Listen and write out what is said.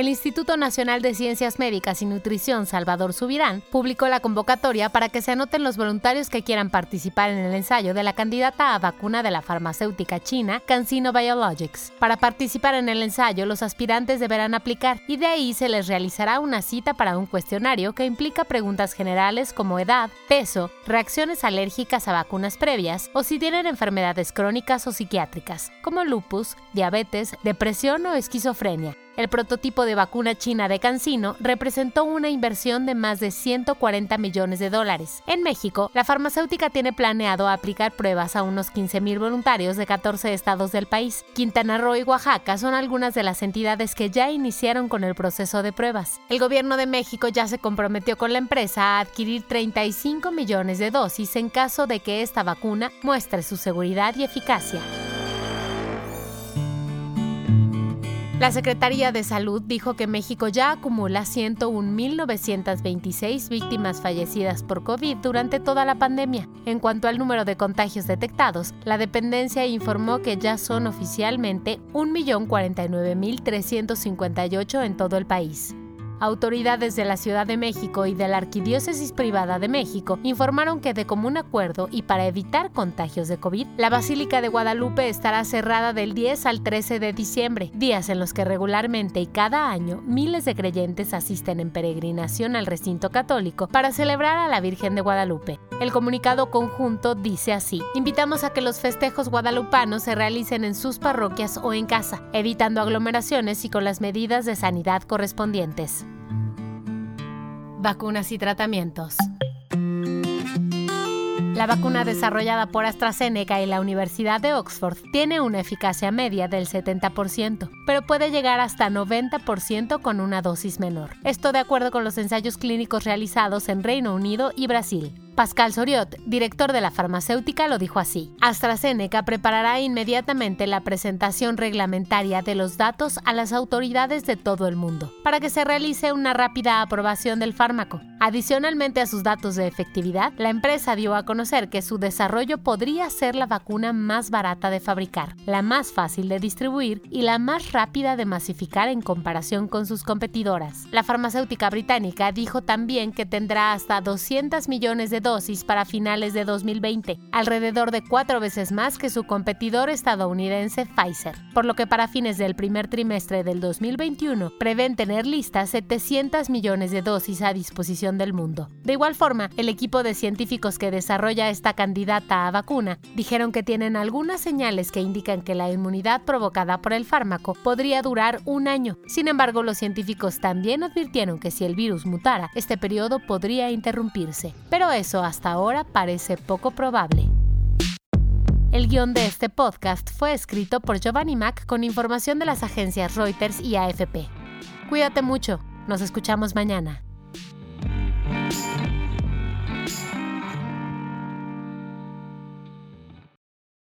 El Instituto Nacional de Ciencias Médicas y Nutrición Salvador Subirán publicó la convocatoria para que se anoten los voluntarios que quieran participar en el ensayo de la candidata a vacuna de la farmacéutica china CanSino Biologics. Para participar en el ensayo, los aspirantes deberán aplicar y de ahí se les realizará una cita para un cuestionario que implica preguntas generales como edad, peso, reacciones alérgicas a vacunas previas o si tienen enfermedades crónicas o psiquiátricas, como lupus, diabetes, depresión o esquizofrenia. El prototipo de vacuna china de CanSino representó una inversión de más de 140 millones de dólares. En México, la farmacéutica tiene planeado aplicar pruebas a unos 15.000 voluntarios de 14 estados del país. Quintana Roo y Oaxaca son algunas de las entidades que ya iniciaron con el proceso de pruebas. El gobierno de México ya se comprometió con la empresa a adquirir 35 millones de dosis en caso de que esta vacuna muestre su seguridad y eficacia. La Secretaría de Salud dijo que México ya acumula 101.926 víctimas fallecidas por COVID durante toda la pandemia. En cuanto al número de contagios detectados, la dependencia informó que ya son oficialmente 1.049.358 en todo el país. Autoridades de la Ciudad de México y de la Arquidiócesis Privada de México informaron que de común acuerdo y para evitar contagios de COVID, la Basílica de Guadalupe estará cerrada del 10 al 13 de diciembre, días en los que regularmente y cada año miles de creyentes asisten en peregrinación al recinto católico para celebrar a la Virgen de Guadalupe. El comunicado conjunto dice así, invitamos a que los festejos guadalupanos se realicen en sus parroquias o en casa, evitando aglomeraciones y con las medidas de sanidad correspondientes. Vacunas y tratamientos. La vacuna desarrollada por AstraZeneca y la Universidad de Oxford tiene una eficacia media del 70%, pero puede llegar hasta 90% con una dosis menor. Esto de acuerdo con los ensayos clínicos realizados en Reino Unido y Brasil. Pascal Soriot, director de la farmacéutica, lo dijo así. AstraZeneca preparará inmediatamente la presentación reglamentaria de los datos a las autoridades de todo el mundo, para que se realice una rápida aprobación del fármaco. Adicionalmente a sus datos de efectividad, la empresa dio a conocer que su desarrollo podría ser la vacuna más barata de fabricar, la más fácil de distribuir y la más rápida de masificar en comparación con sus competidoras. La farmacéutica británica dijo también que tendrá hasta 200 millones de dosis para finales de 2020, alrededor de cuatro veces más que su competidor estadounidense Pfizer, por lo que para fines del primer trimestre del 2021 prevén tener listas 700 millones de dosis a disposición del mundo. De igual forma, el equipo de científicos que desarrolla esta candidata a vacuna dijeron que tienen algunas señales que indican que la inmunidad provocada por el fármaco podría durar un año. Sin embargo, los científicos también advirtieron que si el virus mutara, este periodo podría interrumpirse. Pero eso hasta ahora parece poco probable. El guion de este podcast fue escrito por Giovanni Mac con información de las agencias Reuters y AFP. Cuídate mucho, nos escuchamos mañana.